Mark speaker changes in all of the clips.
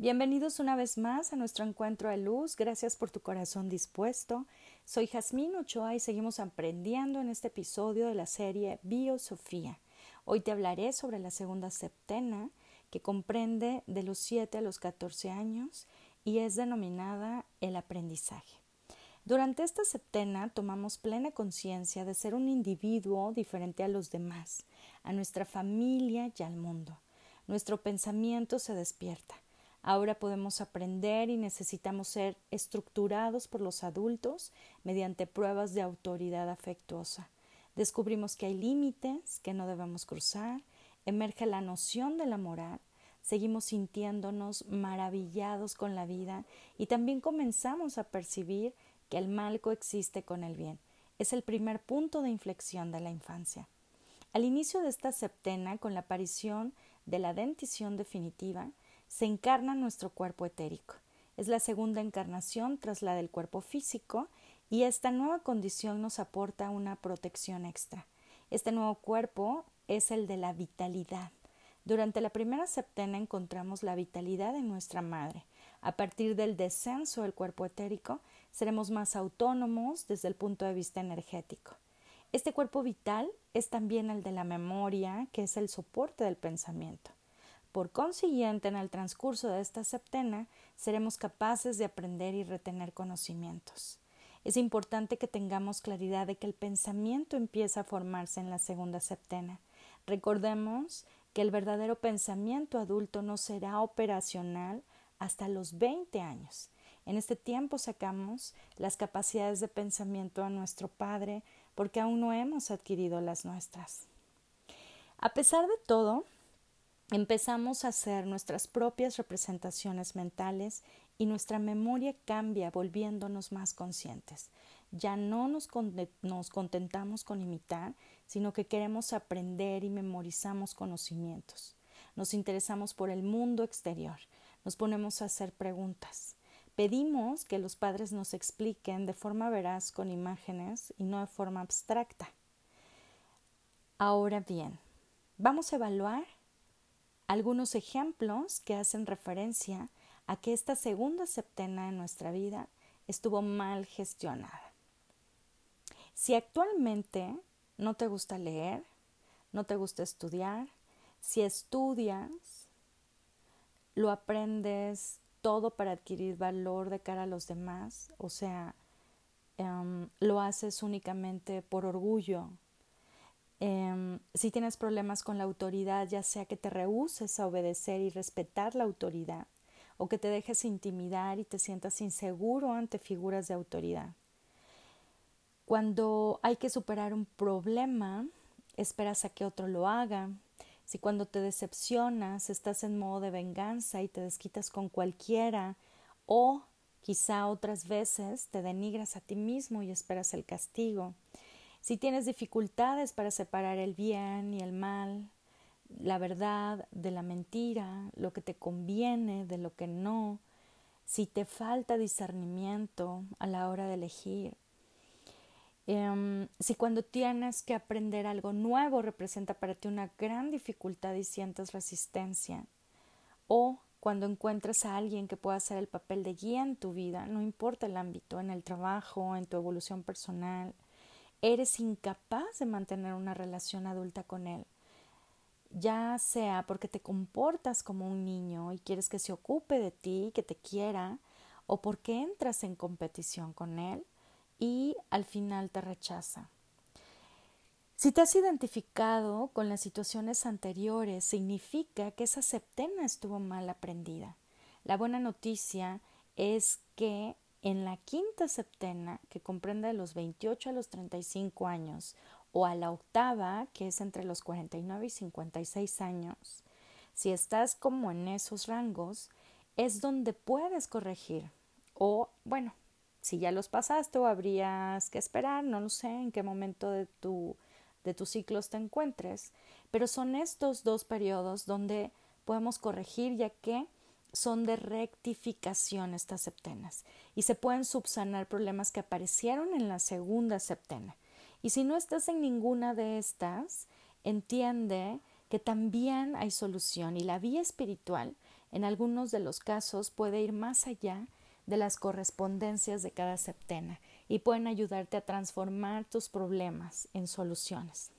Speaker 1: Bienvenidos una vez más a nuestro encuentro de luz. Gracias por tu corazón dispuesto. Soy Jazmín Ochoa y seguimos aprendiendo en este episodio de la serie Biosofía. Hoy te hablaré sobre la segunda septena, que comprende de los 7 a los 14 años y es denominada el aprendizaje. Durante esta septena tomamos plena conciencia de ser un individuo diferente a los demás, a nuestra familia y al mundo. Nuestro pensamiento se despierta Ahora podemos aprender y necesitamos ser estructurados por los adultos mediante pruebas de autoridad afectuosa. Descubrimos que hay límites que no debemos cruzar, emerge la noción de la moral, seguimos sintiéndonos maravillados con la vida y también comenzamos a percibir que el mal coexiste con el bien. Es el primer punto de inflexión de la infancia. Al inicio de esta septena, con la aparición de la dentición definitiva, se encarna nuestro cuerpo etérico. Es la segunda encarnación tras la del cuerpo físico y esta nueva condición nos aporta una protección extra. Este nuevo cuerpo es el de la vitalidad. Durante la primera septena encontramos la vitalidad de nuestra madre. A partir del descenso del cuerpo etérico, seremos más autónomos desde el punto de vista energético. Este cuerpo vital es también el de la memoria, que es el soporte del pensamiento. Por consiguiente, en el transcurso de esta septena seremos capaces de aprender y retener conocimientos. Es importante que tengamos claridad de que el pensamiento empieza a formarse en la segunda septena. Recordemos que el verdadero pensamiento adulto no será operacional hasta los 20 años. En este tiempo sacamos las capacidades de pensamiento a nuestro Padre porque aún no hemos adquirido las nuestras. A pesar de todo, empezamos a hacer nuestras propias representaciones mentales y nuestra memoria cambia volviéndonos más conscientes. Ya no nos, contentamos con imitar, sino que queremos aprender y memorizamos conocimientos. Nos interesamos por el mundo exterior, nos ponemos a hacer preguntas. Pedimos que los padres nos expliquen de forma veraz con imágenes y no de forma abstracta. Ahora bien, vamos a evaluar algunos ejemplos que hacen referencia a que esta segunda septena en nuestra vida estuvo mal gestionada. Si actualmente no te gusta leer, no te gusta estudiar, si estudias, lo aprendes todo para adquirir valor de cara a los demás, o sea, em, lo haces únicamente por orgullo, Em, si tienes problemas con la autoridad, ya sea que te rehuses a obedecer y respetar la autoridad, o que te dejes intimidar y te sientas inseguro ante figuras de autoridad. Cuando hay que superar un problema, esperas a que otro lo haga. Si cuando te decepcionas estás en modo de venganza y te desquitas con cualquiera, o quizá otras veces te denigras a ti mismo y esperas el castigo. Si tienes dificultades para separar el bien y el mal, la verdad de la mentira, lo que te conviene de lo que no, si te falta discernimiento a la hora de elegir, em, si cuando tienes que aprender algo nuevo representa para ti una gran dificultad y sientes resistencia, o cuando encuentras a alguien que pueda hacer el papel de guía en tu vida, no importa el ámbito, en el trabajo, en tu evolución personal, eres incapaz de mantener una relación adulta con él, ya sea porque te comportas como un niño y quieres que se ocupe de ti, que te quiera, o porque entras en competición con él y al final te rechaza. Si te has identificado con las situaciones anteriores, significa que esa septena estuvo mal aprendida. La buena noticia es que en la quinta septena, que comprende de los 28 a los 35 años, o a la octava, que es entre los 49 y 56 años, si estás como en esos rangos, es donde puedes corregir. O, bueno, si ya los pasaste o habrías que esperar, no lo sé en qué momento de tu, de tus ciclos te encuentres, pero son estos dos periodos donde podemos corregir ya que son de rectificación estas septenas y se pueden subsanar problemas que aparecieron en la segunda septena. Y si no estás en ninguna de estas, entiende que también hay solución y la vía espiritual En algunos de los casos puede ir más allá de las correspondencias de cada septena y pueden ayudarte a transformar tus problemas en soluciones.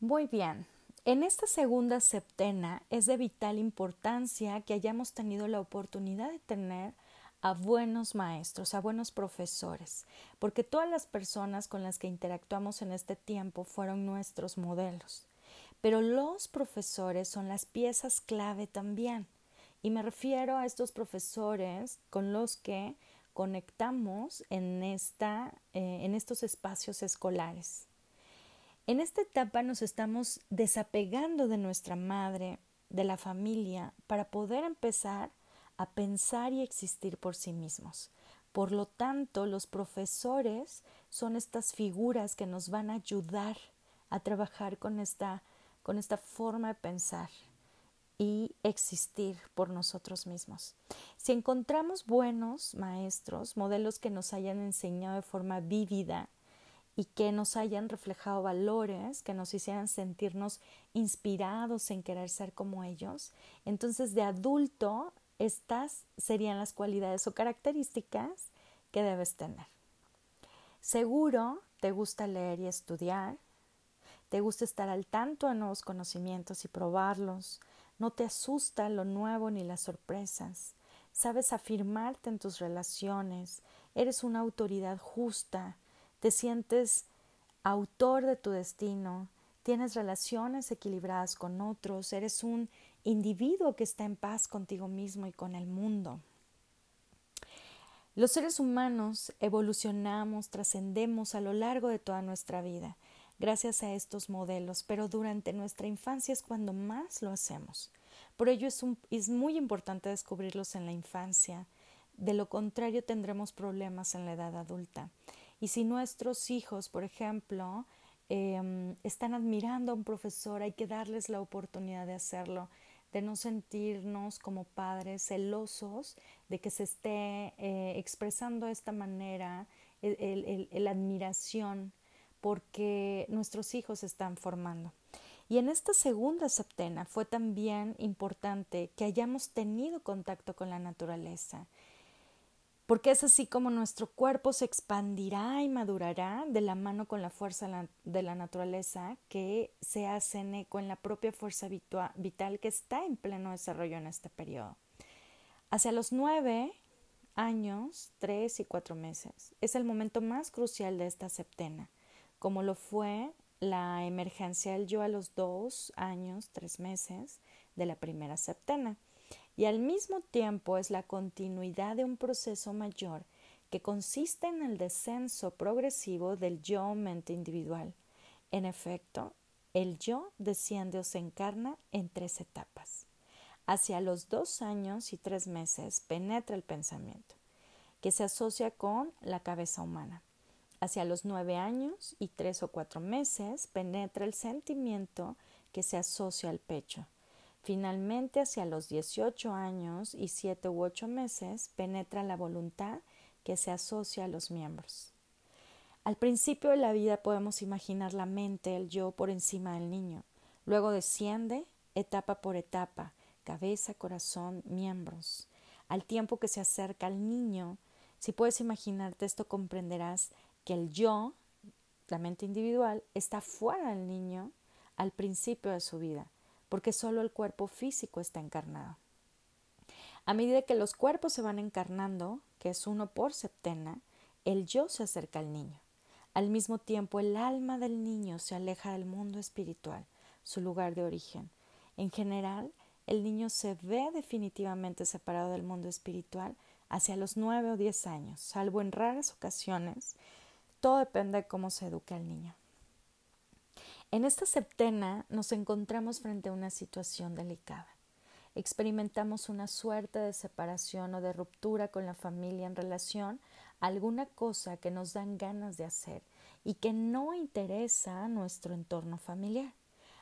Speaker 1: Muy bien, en esta segunda septena es de vital importancia que hayamos tenido la oportunidad de tener a buenos maestros, a buenos profesores, porque todas las personas con las que interactuamos en este tiempo fueron nuestros modelos. Pero los profesores son las piezas clave también. Y me refiero a estos profesores con los que conectamos en, esta, eh, en estos espacios escolares. En esta etapa nos estamos desapegando de nuestra madre, de la familia, para poder empezar a pensar y existir por sí mismos. Por lo tanto, los profesores son estas figuras que nos van a ayudar a trabajar con esta, con esta forma de pensar y existir por nosotros mismos. Si encontramos buenos maestros, modelos que nos hayan enseñado de forma vívida y que nos hayan reflejado valores, que nos hicieran sentirnos inspirados en querer ser como ellos, entonces de adulto estas serían las cualidades o características que debes tener. Seguro te gusta leer y estudiar, te gusta estar al tanto de nuevos conocimientos y probarlos, no te asusta lo nuevo ni las sorpresas, sabes afirmarte en tus relaciones, eres una autoridad justa, te sientes autor de tu destino, tienes relaciones equilibradas con otros, eres un individuo que está en paz contigo mismo y con el mundo. Los seres humanos evolucionamos, trascendemos a lo largo de toda nuestra vida gracias a estos modelos, pero durante nuestra infancia es cuando más lo hacemos. Por ello es, es muy importante descubrirlos en la infancia. De lo contrario tendremos problemas en la edad adulta. Y si nuestros hijos, por ejemplo, em, están admirando a un profesor, hay que darles la oportunidad de hacerlo de no sentirnos como padres celosos de que se esté eh, expresando de esta manera la admiración porque nuestros hijos están formando. Y en esta segunda septena fue también importante que hayamos tenido contacto con la naturaleza, porque es así como nuestro cuerpo se expandirá y madurará de la mano con la fuerza de la naturaleza que se hacen eco en la propia fuerza vital que está en pleno desarrollo en este periodo. Hacia los nueve años, tres y cuatro meses, es el momento más crucial de esta septena, como lo fue la emergencia del yo a los dos años, tres meses de la primera septena y al mismo tiempo es la continuidad de un proceso mayor que consiste en el descenso progresivo del yo mente individual. En efecto, el yo desciende o se encarna en tres etapas. Hacia los dos años y tres meses penetra el pensamiento, que se asocia con la cabeza humana. Hacia los nueve años y tres o cuatro meses penetra el sentimiento que se asocia al pecho. Finalmente, hacia los 18 años y 7 u 8 meses, penetra la voluntad que se asocia a los miembros. Al principio de la vida podemos imaginar la mente, el yo, por encima del niño. Luego desciende, etapa por etapa, cabeza, corazón, miembros. Al tiempo que se acerca al niño, si puedes imaginarte esto, comprenderás que el yo, la mente individual, está fuera del niño al principio de su vida porque solo el cuerpo físico está encarnado. A medida que los cuerpos se van encarnando, que es uno por septena, el yo se acerca al niño. Al mismo tiempo, el alma del niño se aleja del mundo espiritual, su lugar de origen. En general, el niño se ve definitivamente separado del mundo espiritual hacia los nueve o diez años, salvo en raras ocasiones. Todo depende de cómo se eduque al niño. En esta septena nos encontramos frente a una situación delicada. Experimentamos una suerte de separación o de ruptura con la familia en relación a alguna cosa que nos dan ganas de hacer y que no interesa a nuestro entorno familiar.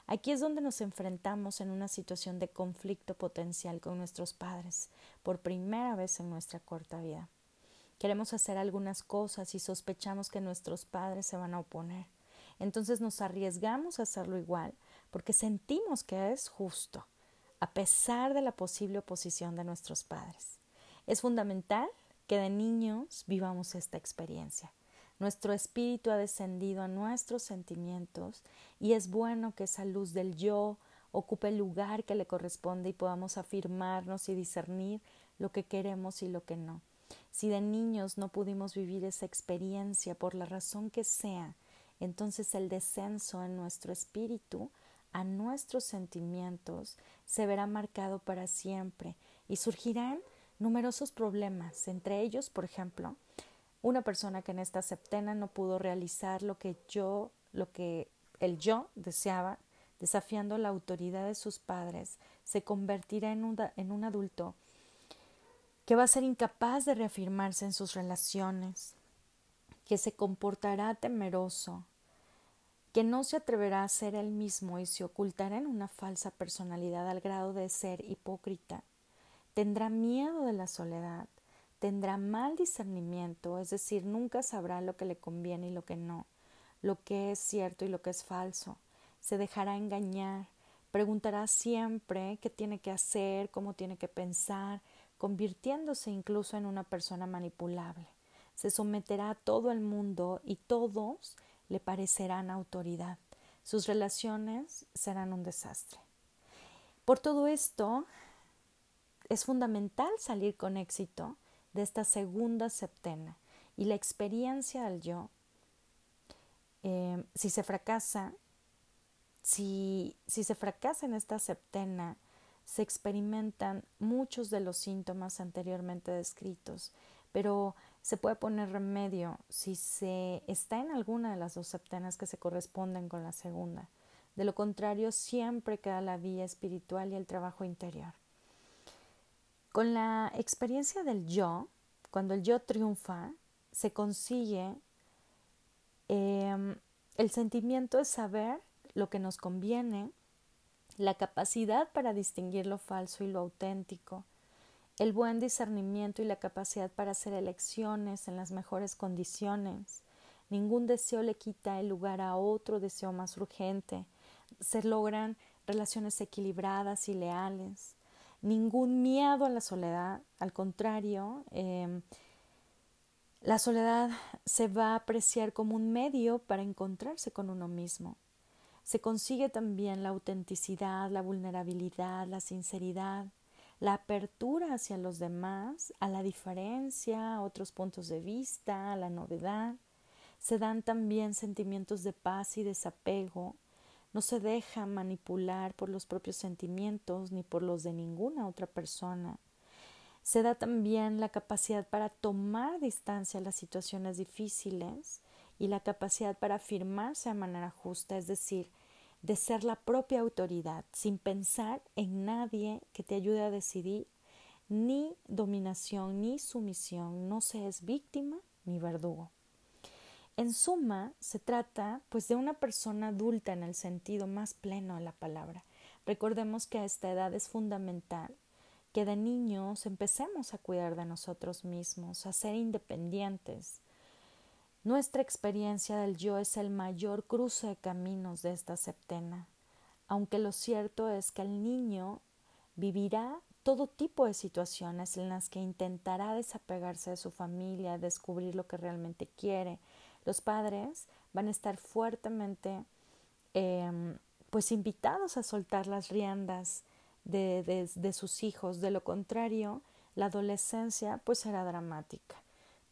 Speaker 1: Aquí es donde nos enfrentamos en una situación de conflicto potencial con nuestros padres por primera vez en nuestra corta vida. Queremos hacer algunas cosas y sospechamos que nuestros padres se van a oponer. Entonces nos arriesgamos a hacerlo igual porque sentimos que es justo. a pesar de la posible oposición de nuestros padres. Es fundamental que de niños vivamos esta experiencia. Nuestro espíritu ha descendido a nuestros sentimientos y es bueno que esa luz del yo ocupe el lugar que le corresponde y podamos afirmarnos y discernir lo que queremos y lo que no. Si de niños no pudimos vivir esa experiencia por la razón que sea, entonces el descenso en nuestro espíritu a nuestros sentimientos se verá marcado para siempre y surgirán numerosos problemas, entre ellos, por ejemplo, una persona que en esta septena no pudo realizar lo que yo, lo que el yo deseaba, desafiando la autoridad de sus padres, se convertirá en un, en un adulto que va a ser incapaz de reafirmarse en sus relaciones, que se comportará temeroso, que no se atreverá a ser él mismo y se ocultará en una falsa personalidad al grado de ser hipócrita, tendrá miedo de la soledad, tendrá mal discernimiento, es decir, nunca sabrá lo que le conviene y lo que no, lo que es cierto y lo que es falso, se dejará engañar, preguntará siempre qué tiene que hacer, cómo tiene que pensar, convirtiéndose incluso en una persona manipulable. Se someterá a todo el mundo y todos le parecerán autoridad. Sus relaciones serán un desastre. Por todo esto, es fundamental salir con éxito de esta segunda septena y la experiencia del yo. Eh, si se fracasa, si, si se fracasa en esta septena, se experimentan muchos de los síntomas anteriormente descritos, pero se puede poner remedio si se está en alguna de las dos septenas que se corresponden con la segunda. De lo contrario, siempre queda la vía espiritual y el trabajo interior. Con la experiencia del yo, cuando el yo triunfa, se consigue em, el sentimiento de saber lo que nos conviene, la capacidad para distinguir lo falso y lo auténtico, el buen discernimiento y la capacidad para hacer elecciones en las mejores condiciones. Ningún deseo le quita el lugar a otro deseo más urgente. Se logran relaciones equilibradas y leales. Ningún miedo a la soledad. Al contrario, em, la soledad se va a apreciar como un medio para encontrarse con uno mismo. Se consigue también la autenticidad, la vulnerabilidad, la sinceridad, la apertura hacia los demás, a la diferencia, a otros puntos de vista, a la novedad. Se dan también sentimientos de paz y desapego. No se deja manipular por los propios sentimientos ni por los de ninguna otra persona. Se da también la capacidad para tomar distancia a las situaciones difíciles y la capacidad para afirmarse de manera justa, es decir, de ser la propia autoridad, sin pensar en nadie que te ayude a decidir, ni dominación ni sumisión, no se es víctima ni verdugo. En suma, se trata pues de una persona adulta en el sentido más pleno de la palabra. Recordemos que a esta edad es fundamental que de niños empecemos a cuidar de nosotros mismos, a ser independientes, nuestra experiencia del yo es el mayor cruce de caminos de esta septena, aunque lo cierto es que el niño vivirá todo tipo de situaciones en las que intentará desapegarse de su familia, descubrir lo que realmente quiere. Los padres van a estar fuertemente em, pues invitados a soltar las riendas de, de sus hijos. De lo contrario, la adolescencia pues será dramática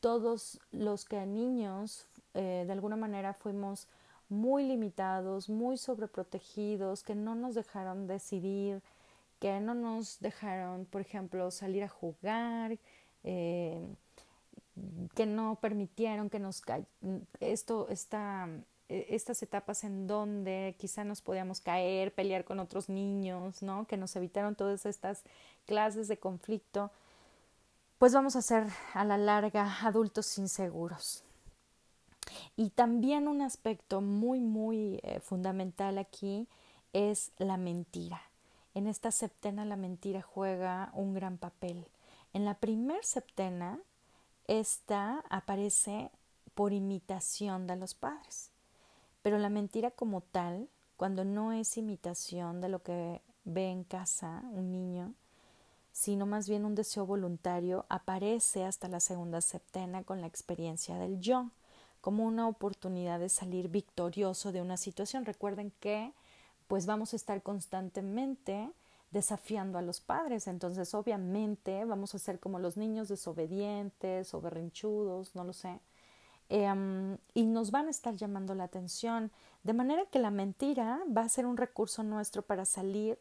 Speaker 1: todos los que niños eh, de alguna manera fuimos muy limitados, muy sobreprotegidos, que no nos dejaron decidir, que no nos dejaron, por ejemplo, salir a jugar, eh, que no permitieron que nos esto e, estas etapas en donde quizá nos podíamos caer, pelear con otros niños, ¿no? Que nos evitaron todas estas clases de conflicto pues vamos a ser a la larga adultos inseguros. Y también un aspecto muy, muy eh, fundamental aquí es la mentira. En esta septena la mentira juega un gran papel. En la primer septena, esta aparece por imitación de los padres. Pero la mentira como tal, cuando no es imitación de lo que ve en casa un niño, sino más bien un deseo voluntario, aparece hasta la segunda septena con la experiencia del yo, como una oportunidad de salir victorioso de una situación. Recuerden que pues vamos a estar constantemente desafiando a los padres, entonces obviamente vamos a ser como los niños desobedientes o berrinchudos, no lo sé, em, y nos van a estar llamando la atención, de manera que la mentira va a ser un recurso nuestro para salir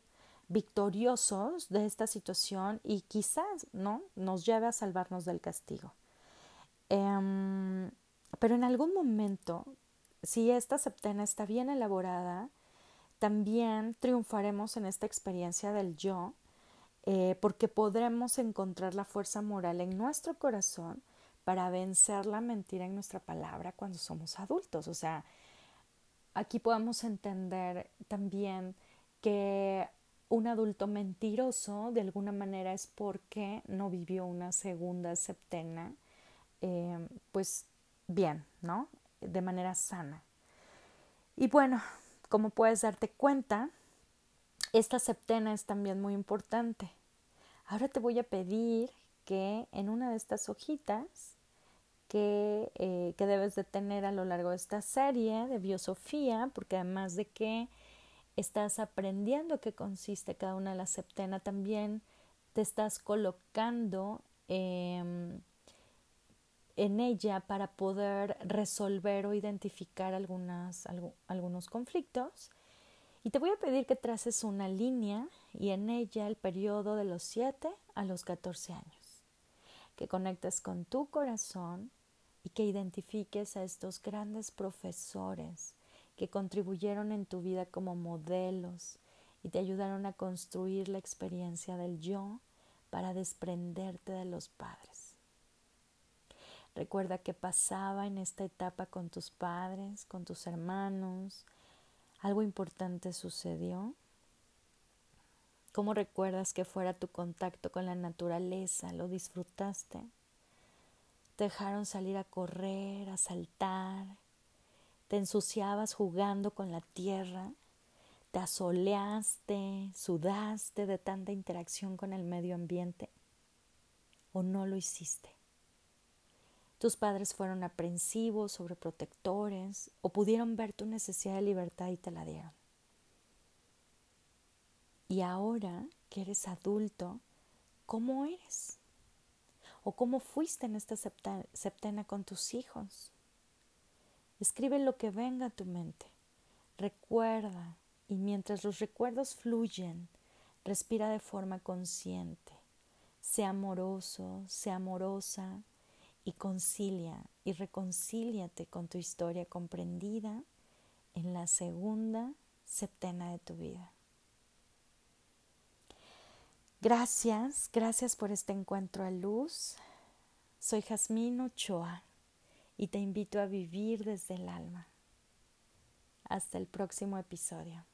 Speaker 1: victoriosos de esta situación y quizás no nos lleve a salvarnos del castigo. Em, pero en algún momento, si esta septena está bien elaborada, también triunfaremos en esta experiencia del yo, eh, porque podremos encontrar la fuerza moral en nuestro corazón para vencer la mentira en nuestra palabra cuando somos adultos. O sea, aquí podemos entender también que un adulto mentiroso de alguna manera es porque no vivió una segunda septena, eh, pues bien, ¿no? De manera sana. Y bueno, como puedes darte cuenta, esta septena es también muy importante. Ahora te voy a pedir que en una de estas hojitas que, eh, que debes de tener a lo largo de esta serie de biosofía, porque además de que estás aprendiendo qué consiste cada una de las septena, también te estás colocando em, en ella para poder resolver o identificar algunos conflictos. Y te voy a pedir que traces una línea y en ella el periodo de los 7 a los 14 años, que conectes con tu corazón y que identifiques a estos grandes profesores que contribuyeron en tu vida como modelos y te ayudaron a construir la experiencia del yo para desprenderte de los padres. Recuerda qué pasaba en esta etapa con tus padres, con tus hermanos. Algo importante sucedió. ¿Cómo recuerdas que fuera tu contacto con la naturaleza? ¿Lo disfrutaste? Te dejaron salir a correr, a saltar. Te ensuciabas jugando con la tierra. Te asoleaste, sudaste de tanta interacción con el medio ambiente. ¿O no lo hiciste? Tus padres fueron aprensivos, sobreprotectores o pudieron ver tu necesidad de libertad y te la dieron. Y ahora que eres adulto, ¿cómo eres? ¿O cómo fuiste en esta septena con tus hijos? Escribe lo que venga a tu mente. Recuerda y mientras los recuerdos fluyen, respira de forma consciente. Sea amoroso, sea amorosa, y concilia y reconcíliate con tu historia comprendida en la segunda septena de tu vida. Gracias, gracias por este encuentro a luz. Soy Jazmín Ochoa y te invito a vivir desde el alma. Hasta el próximo episodio.